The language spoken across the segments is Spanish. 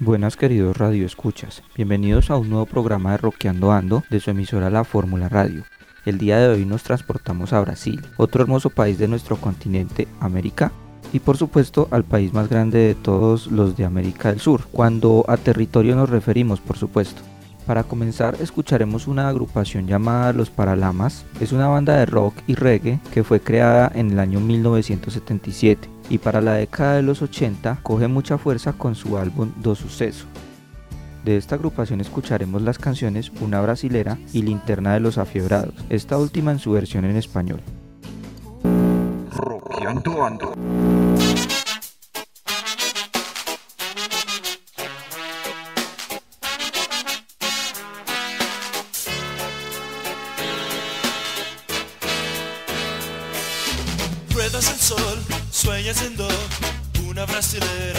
Buenas queridos Radio Escuchas, bienvenidos a un nuevo programa de Roqueando Ando de su emisora La Fórmula Radio. El día de hoy nos transportamos a Brasil, otro hermoso país de nuestro continente, América, y por supuesto al país más grande de todos los de América del Sur, cuando a territorio nos referimos por supuesto. Para comenzar escucharemos una agrupación llamada Los Paralamas, es una banda de rock y reggae que fue creada en el año 1977 y para la década de los 80 coge mucha fuerza con su álbum Do Suceso. De esta agrupación escucharemos las canciones Una Brasilera y Linterna de los Afiebrados, esta última en su versión en español. Una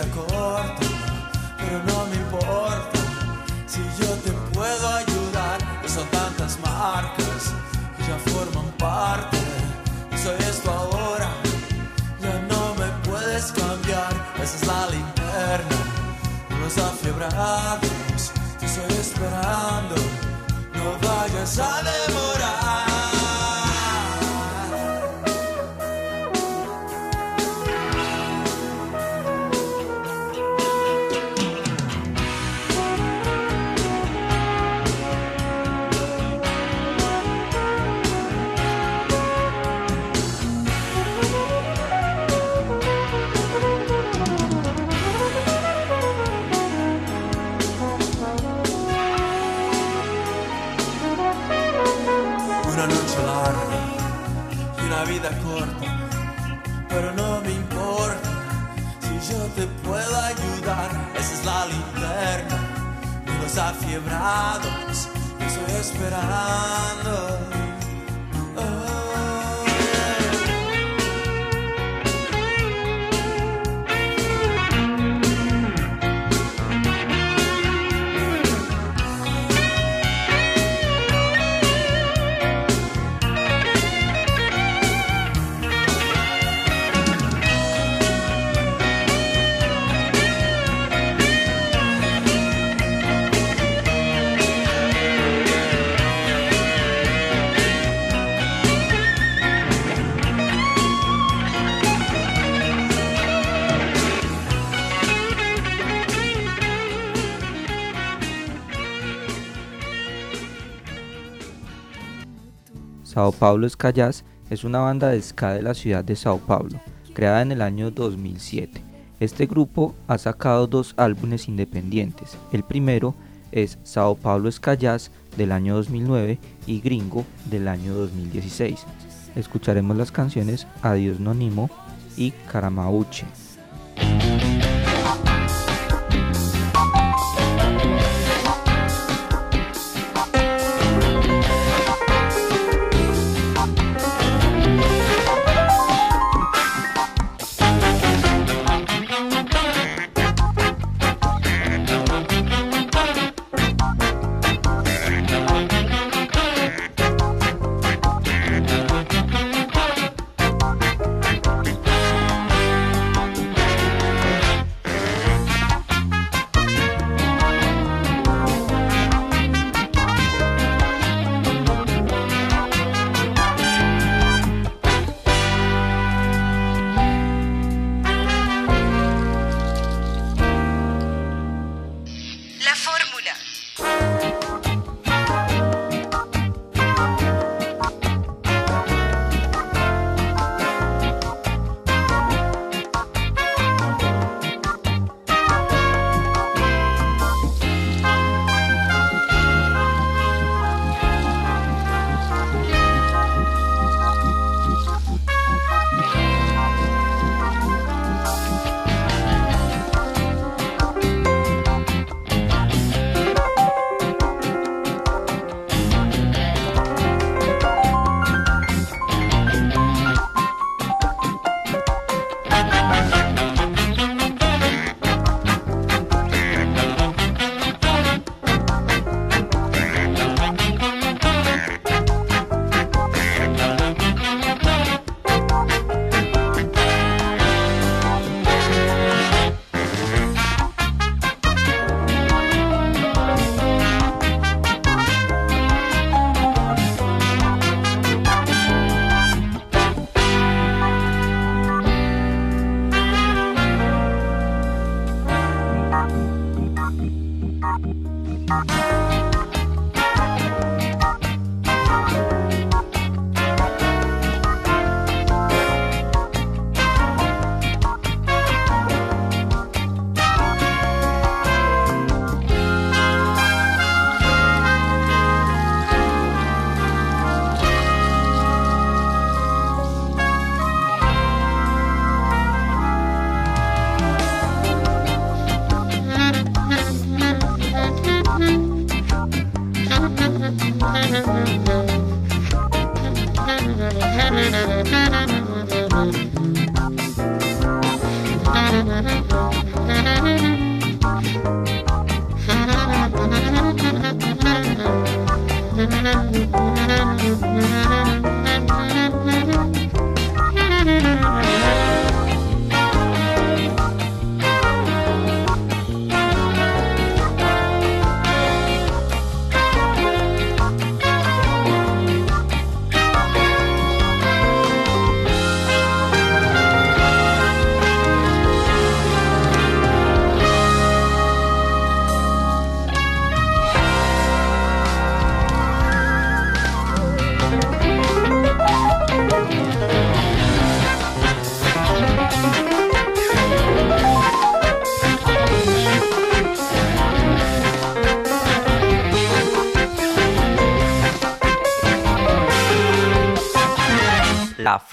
vida corta, pero no me importa si yo te puedo ayudar. Y son tantas marcas que ya forman parte. Soy esto ahora, ya no me puedes cambiar. Esa es la linterna, los afiebrados. Te estoy esperando, no vayas a que estoy esperando. Sao Paulo Escallas es una banda de ska de la ciudad de Sao Paulo, creada en el año 2007. Este grupo ha sacado dos álbumes independientes. El primero es Sao Paulo Escallas del año 2009 y Gringo del año 2016. Escucharemos las canciones Adiós Nonimo y Karamauche.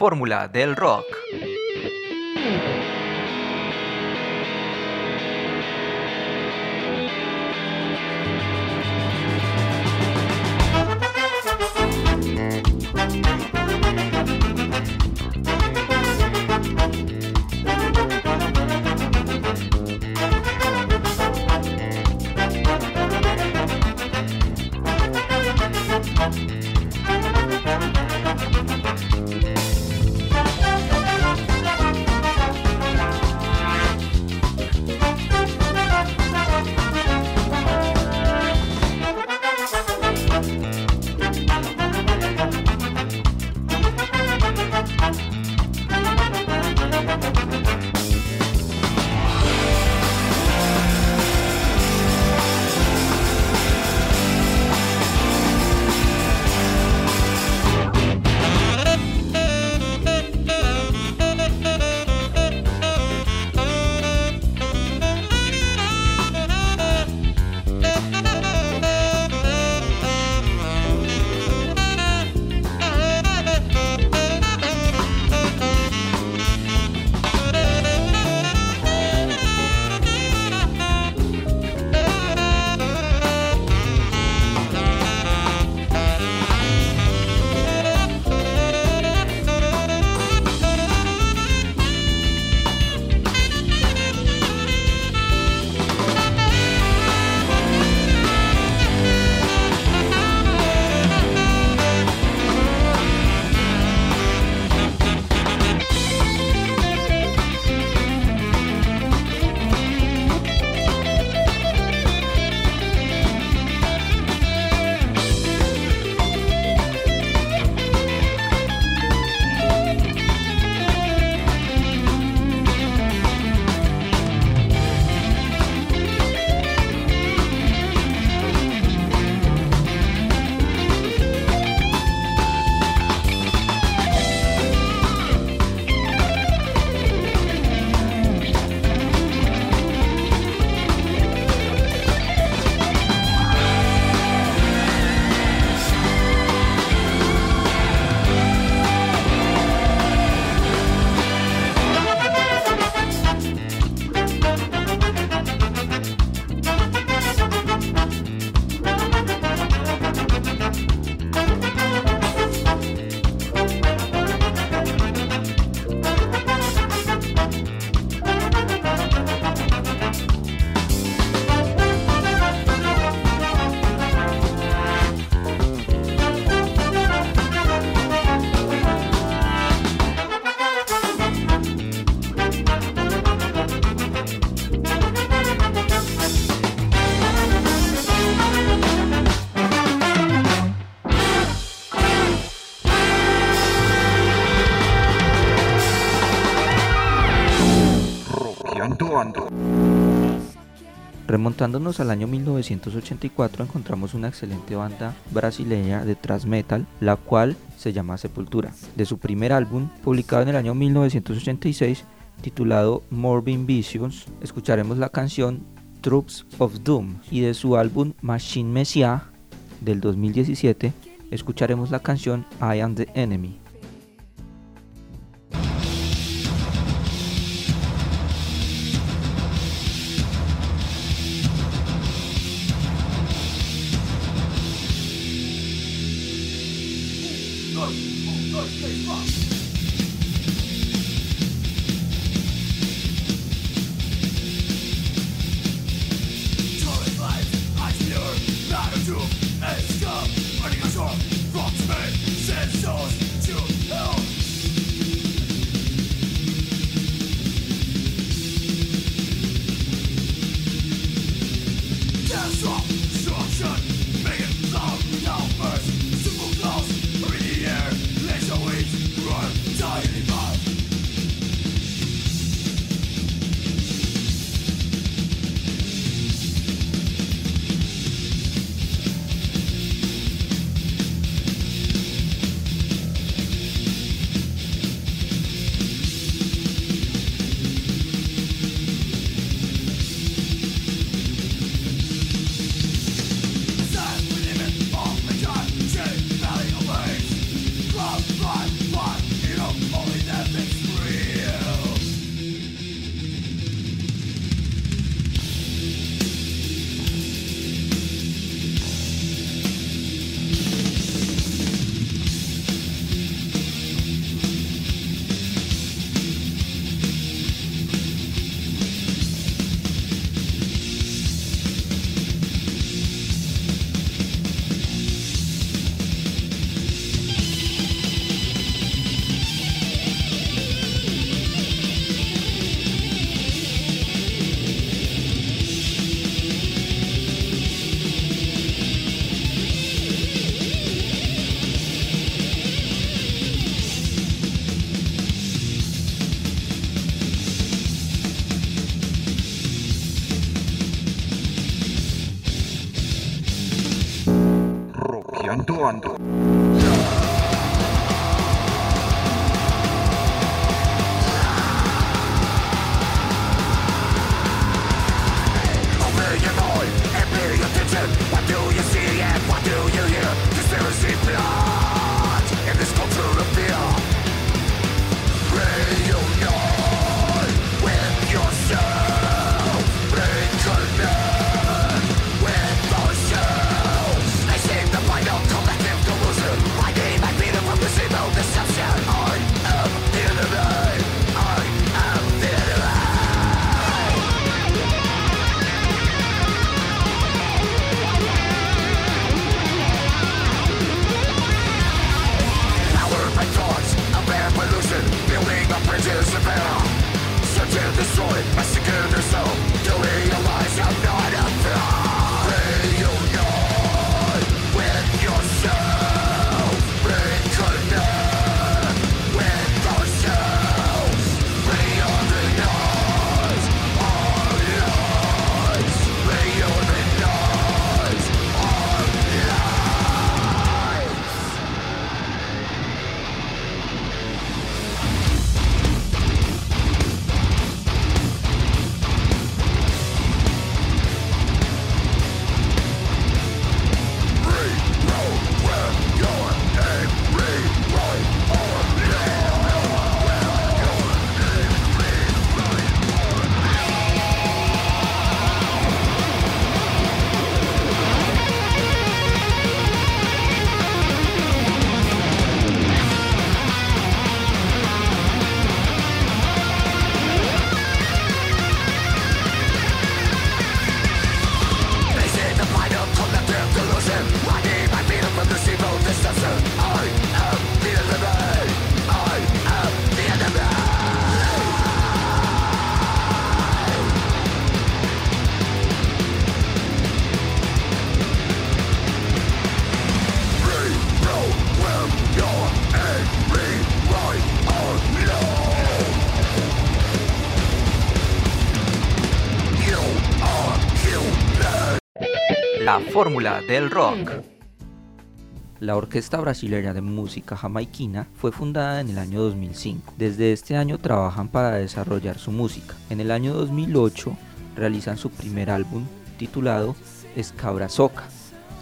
Fórmula del rock. Remontándonos al año 1984 encontramos una excelente banda brasileña de thrash metal, la cual se llama Sepultura. De su primer álbum, publicado en el año 1986, titulado Morbid Visions, escucharemos la canción Troops of Doom y de su álbum Machine Messiah del 2017 escucharemos la canción I Am the Enemy. Fórmula del rock. La Orquesta Brasileña de Música Jamaiquina fue fundada en el año 2005. Desde este año trabajan para desarrollar su música. En el año 2008 realizan su primer álbum titulado Escabra Soca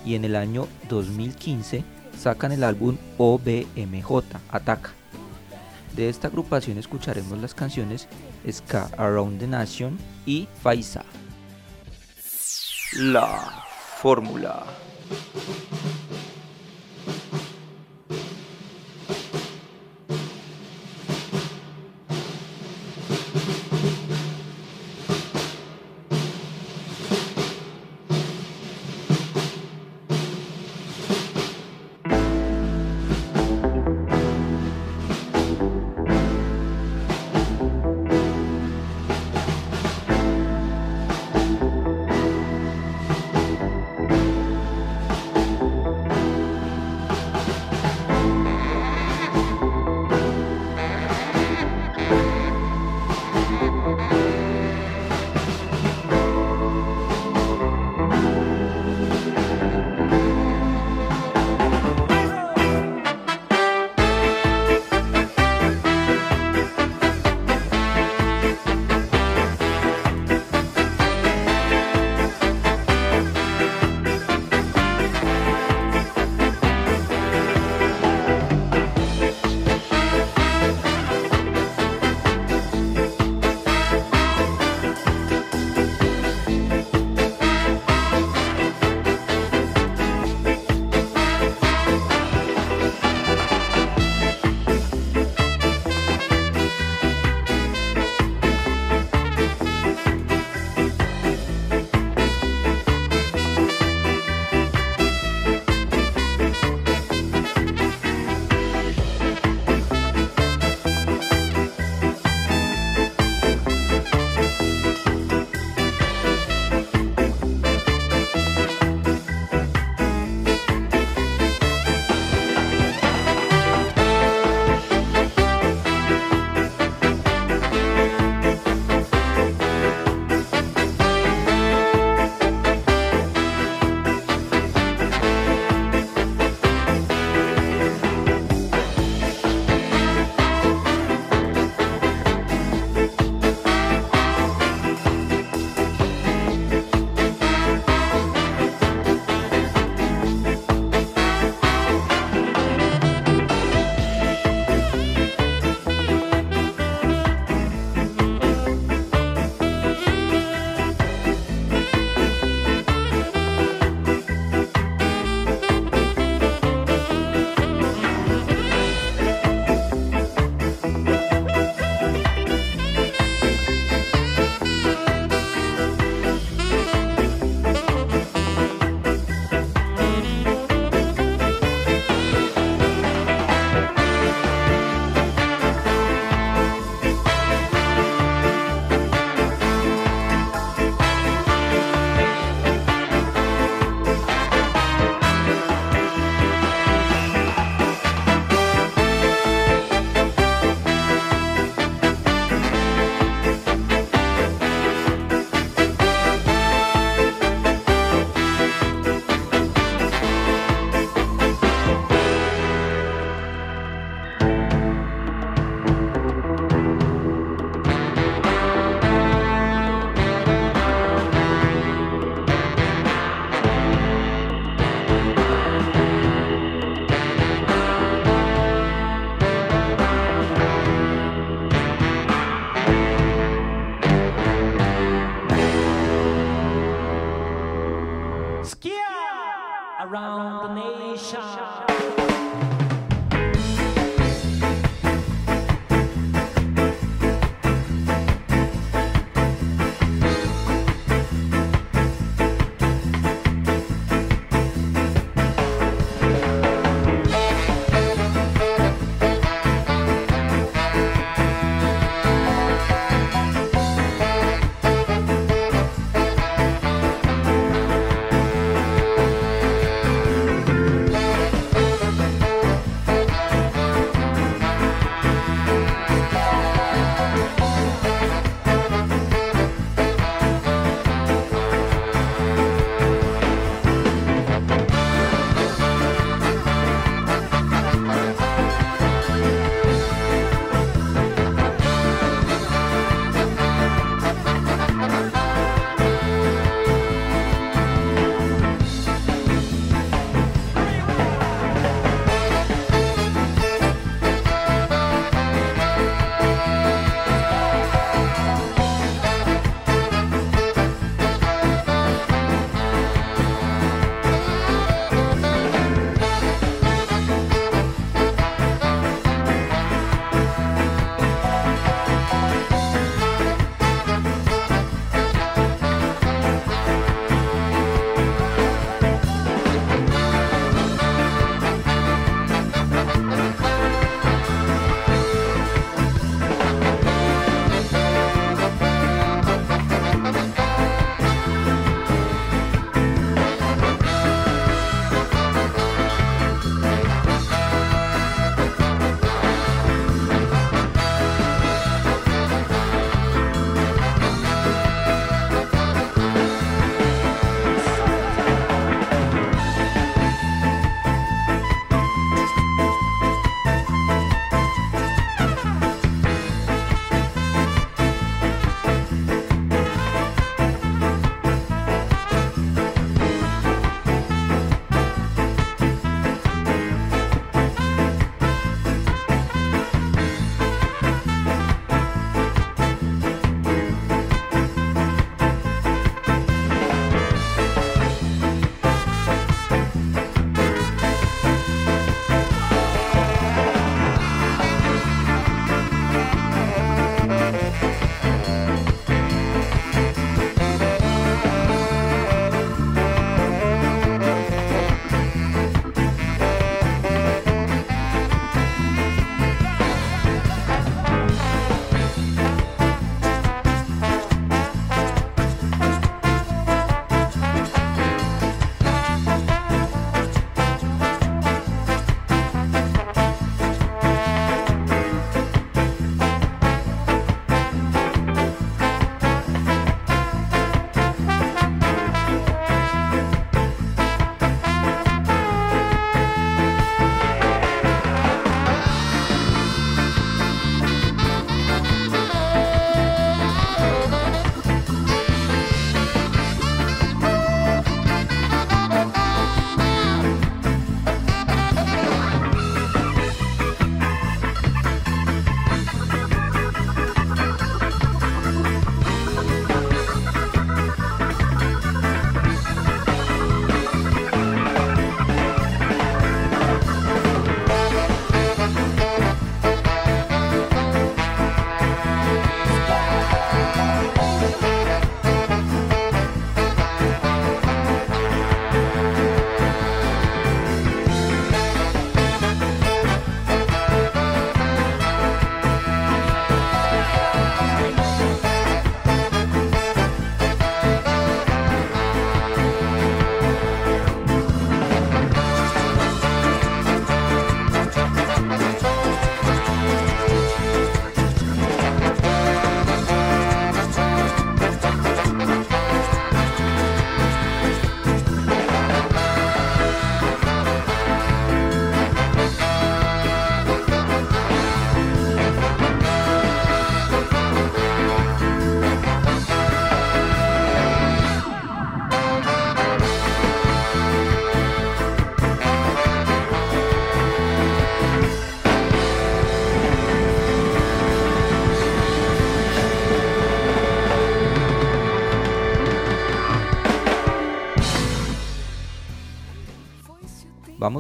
y en el año 2015 sacan el álbum OBMJ Ataca. De esta agrupación escucharemos las canciones Ska Around the Nation y Faisa. La fórmula.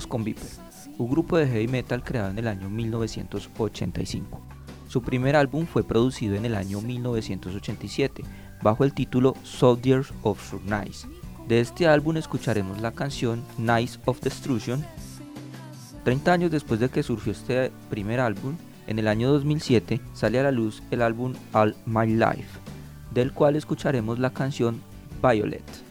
Con Viper, un grupo de heavy metal creado en el año 1985. Su primer álbum fue producido en el año 1987 bajo el título Soldiers of Surnice. De este álbum escucharemos la canción Nice of Destruction. 30 años después de que surgió este primer álbum, en el año 2007 sale a la luz el álbum All My Life, del cual escucharemos la canción Violet.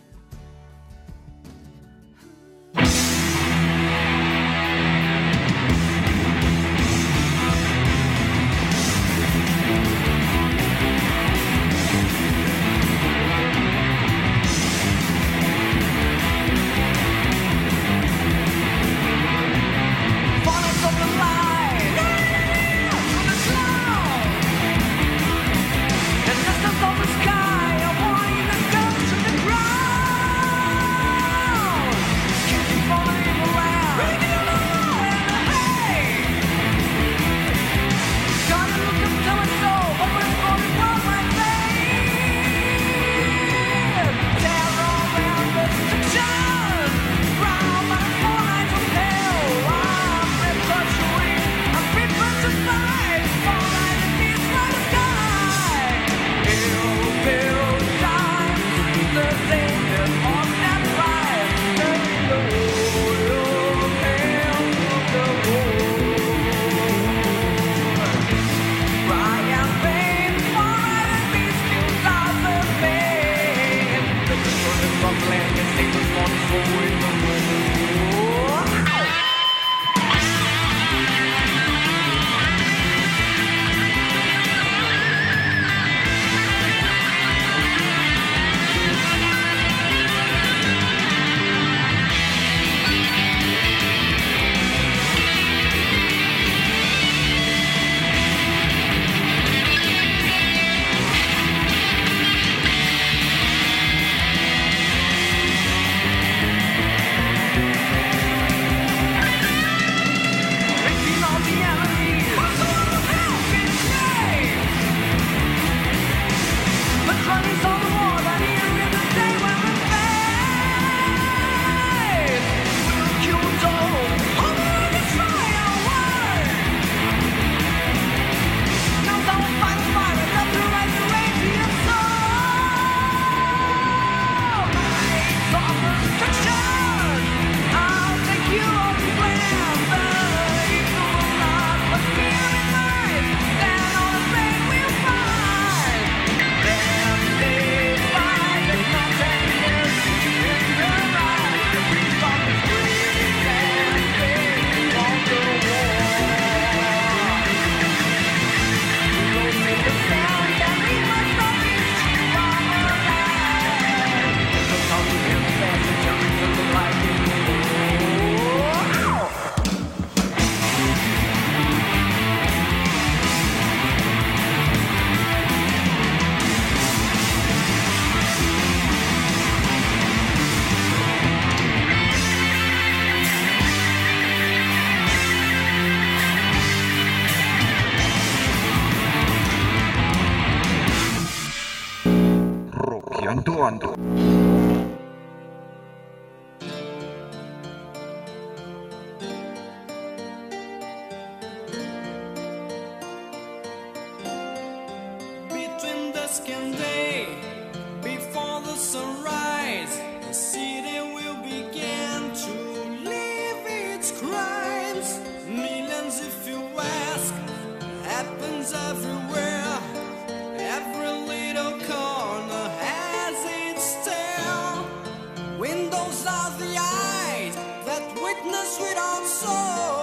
And day, before the sunrise, the city will begin to live its crimes. Millions, if you ask, happens everywhere. Every little corner has its tale. Windows are the eyes that witness without soul,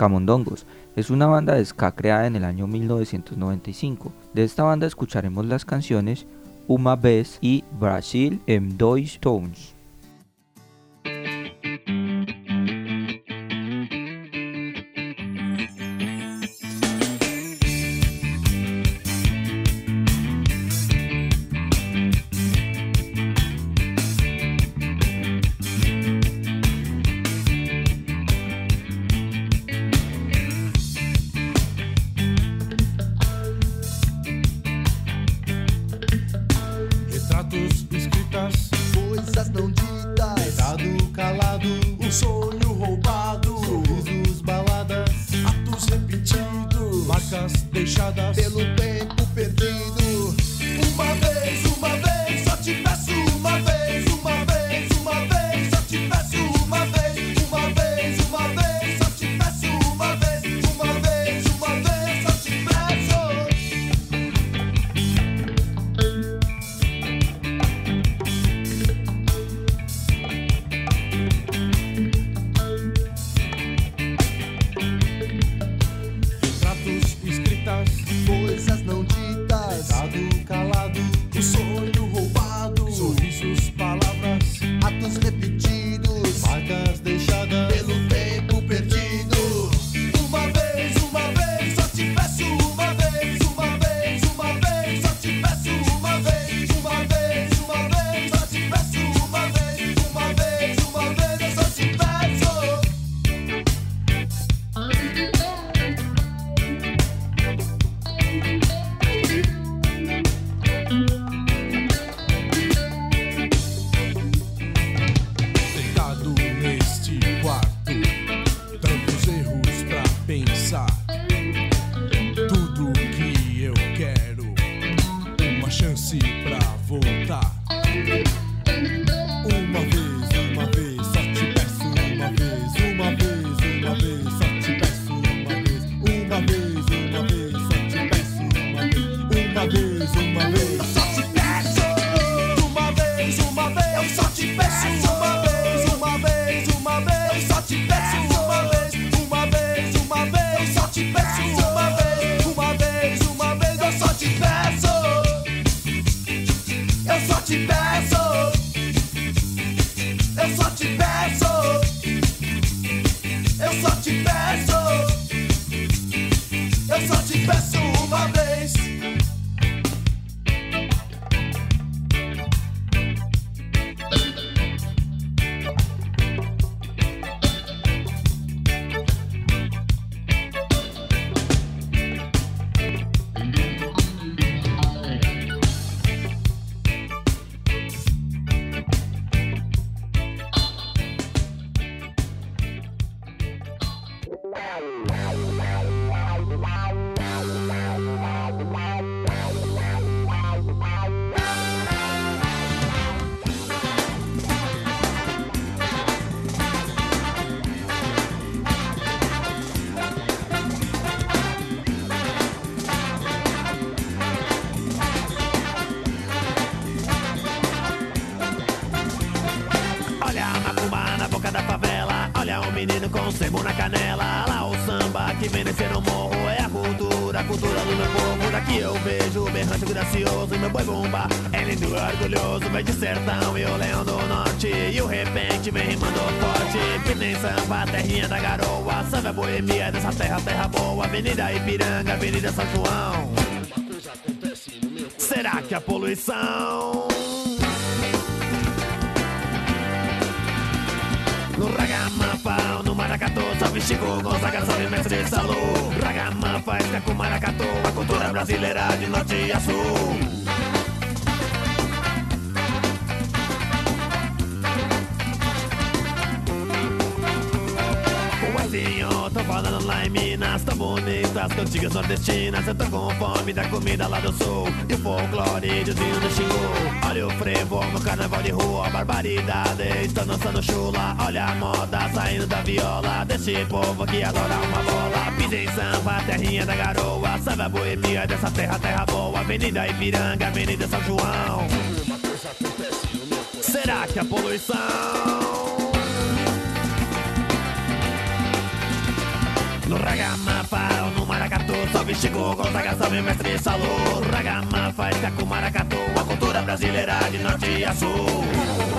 Camondongos es una banda de ska creada en el año 1995. De esta banda escucharemos las canciones Uma Vez y Brasil em Dois Tones. Avenida Ipiranga, Avenida São João. Será que a poluição? No Ragamapa, no Maracatu, salve Chico, Gonzaga, salve mestre Salu. Ragamapa, é com Maracatu, a cultura brasileira de norte a sul. Senhor. Banana lá em Minas, tão bonitas cantigas nordestinas. Eu tô com fome da comida lá do sul. E o folclore de vinho do Xingu Olha o frevo no carnaval de rua Barbaridade, estão dançando chula Olha a moda saindo da viola. Desse povo que adora uma bola. Pisa em samba, terrinha da garoa. Sabe a boemia dessa terra, terra boa. Avenida Ipiranga, Avenida São João. Será que a poluição No ragamuffin ou no maracatu Salve Chico Gonzaga, salve mestre Salô Ragamuffin, está com maracatu A cultura brasileira de norte a sul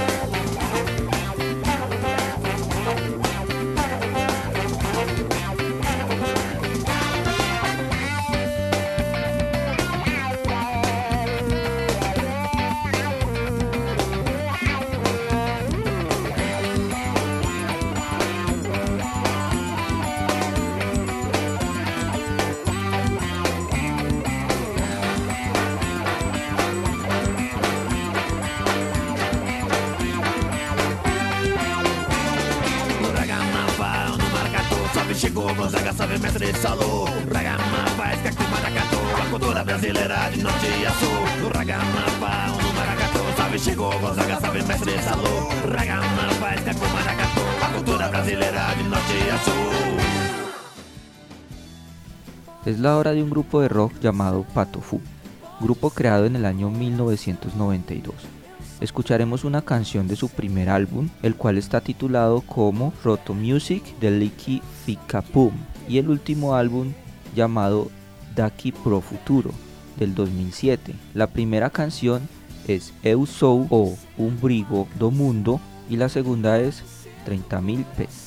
Es la hora de un grupo de rock llamado Patofu, grupo creado en el año 1992. Escucharemos una canción de su primer álbum, el cual está titulado como Roto Music de Licky Fika Pum, y el último álbum llamado Daki Pro Futuro del 2007. La primera canción es Eu Sou o Un Brigo do Mundo y la segunda es 30.000 pés.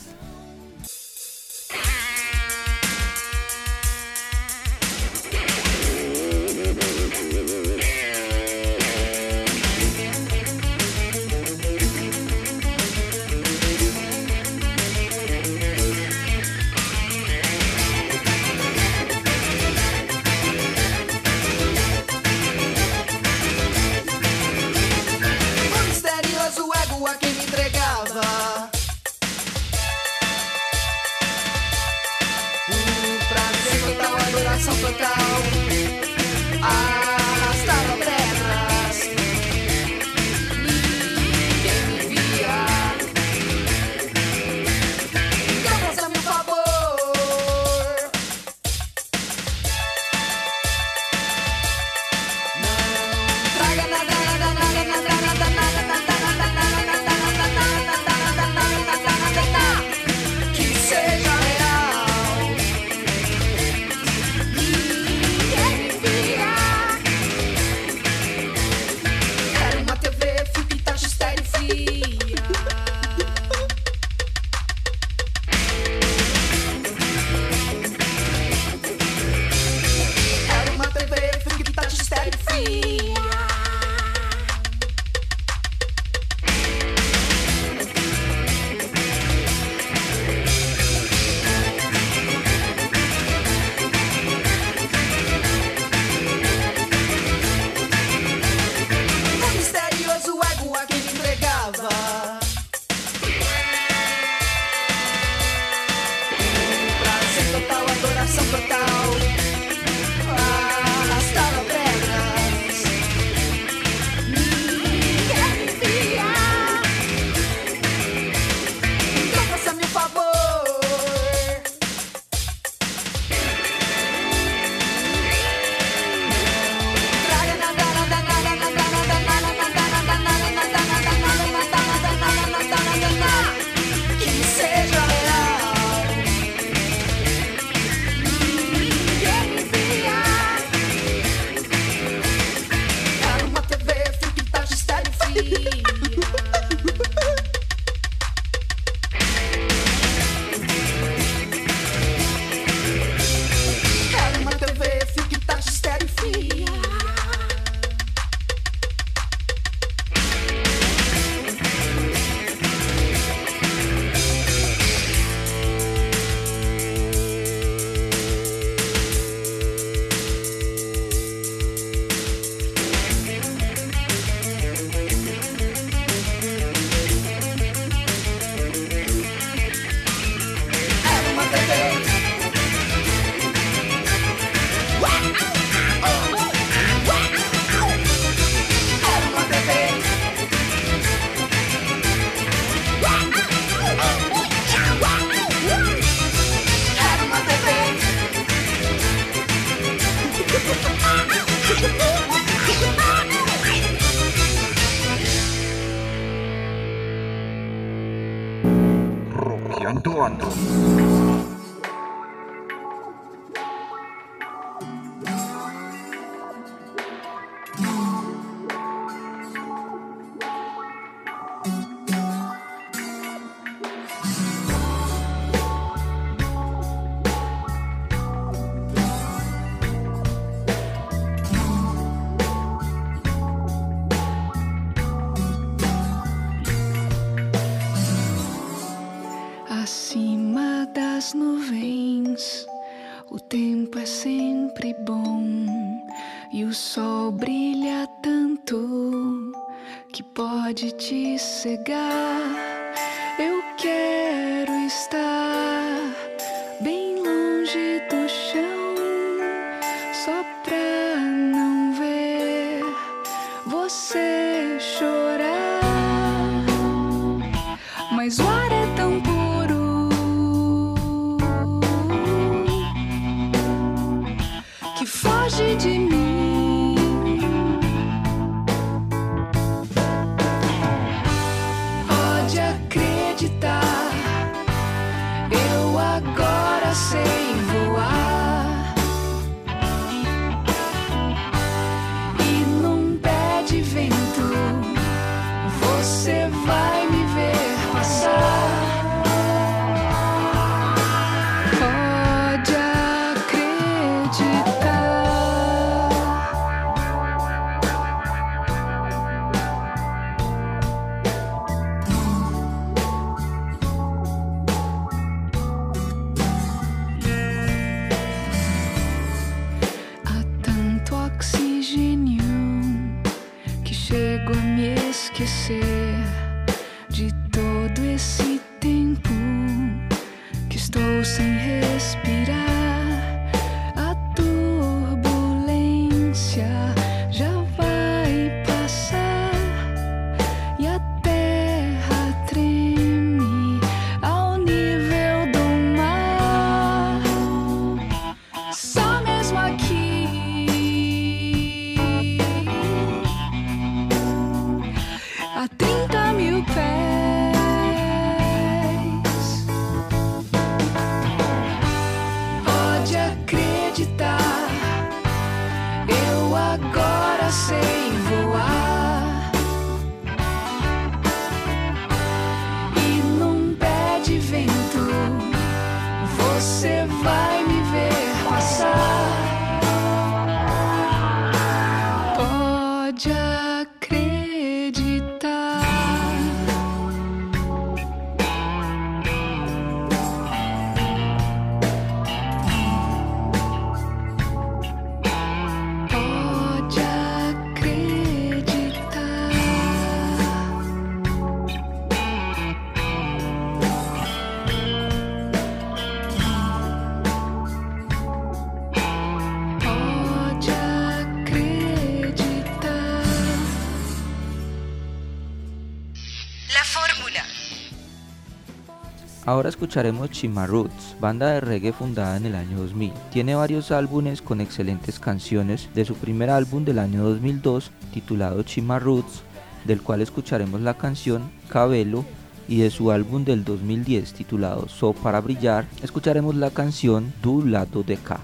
Ahora escucharemos Chima Roots, banda de reggae fundada en el año 2000. Tiene varios álbumes con excelentes canciones. De su primer álbum del año 2002, titulado Chima Roots, del cual escucharemos la canción Cabelo, y de su álbum del 2010 titulado So para brillar, escucharemos la canción Du lado de K.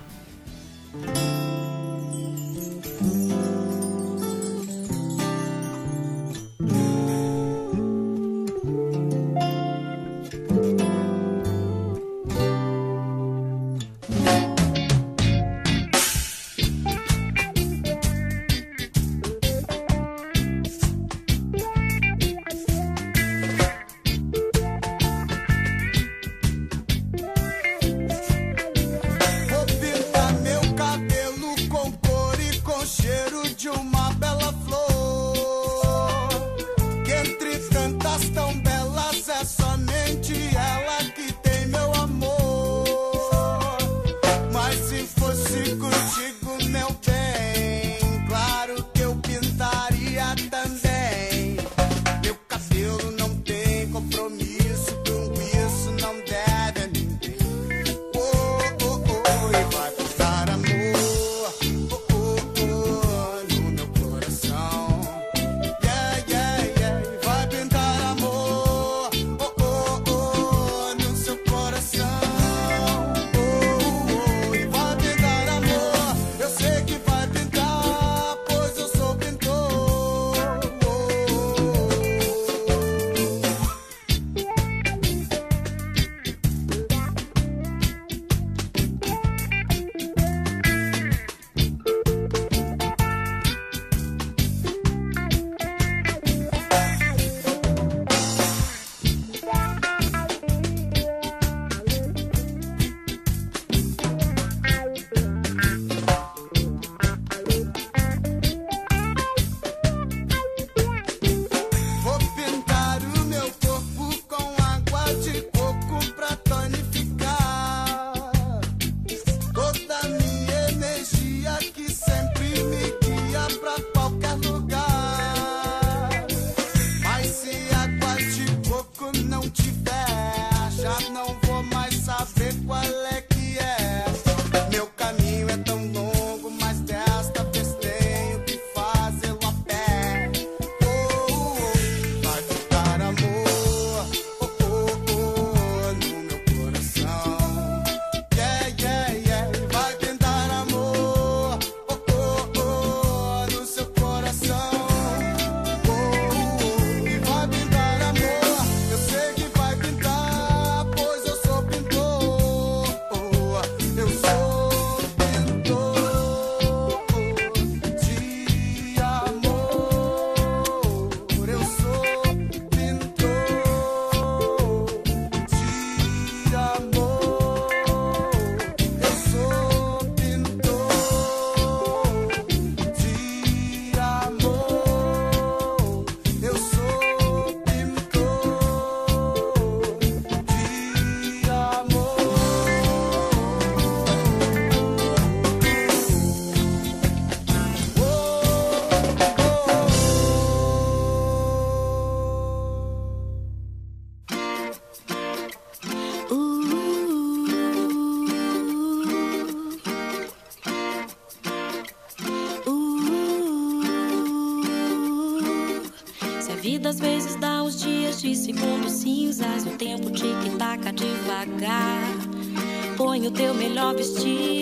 o teu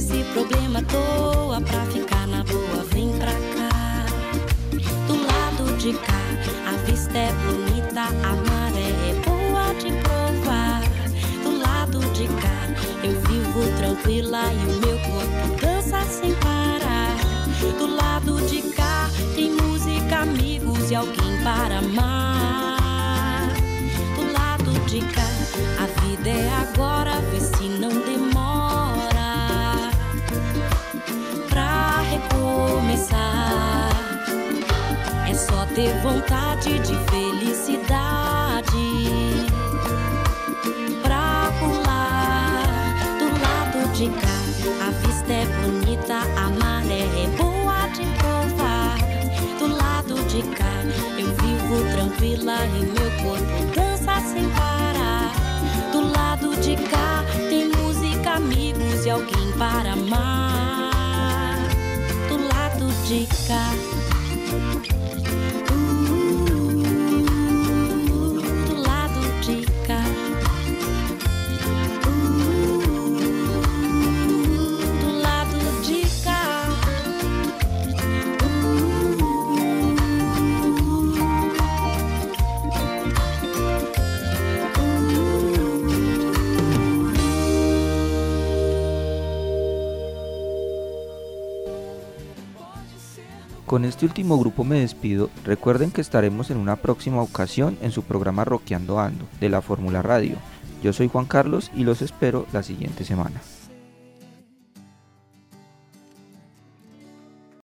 esse problema à toa pra ficar na boa, vem pra cá. Do lado de cá, a vista é bonita, a maré é boa de provar. Do lado de cá, eu vivo tranquila e o meu corpo dança sem parar. Do lado de cá, tem música, amigos e alguém para amar. Do lado de cá, a vida é agora, vê ter vontade de felicidade pra pular do lado de cá. A vista é bonita, a maré é boa de provar. Do lado de cá, eu vivo tranquila e meu corpo dança sem parar. Do lado de cá, tem música, amigos e alguém para amar. Do lado de cá. Con este último grupo me despido. Recuerden que estaremos en una próxima ocasión en su programa Roqueando Ando de la Fórmula Radio. Yo soy Juan Carlos y los espero la siguiente semana.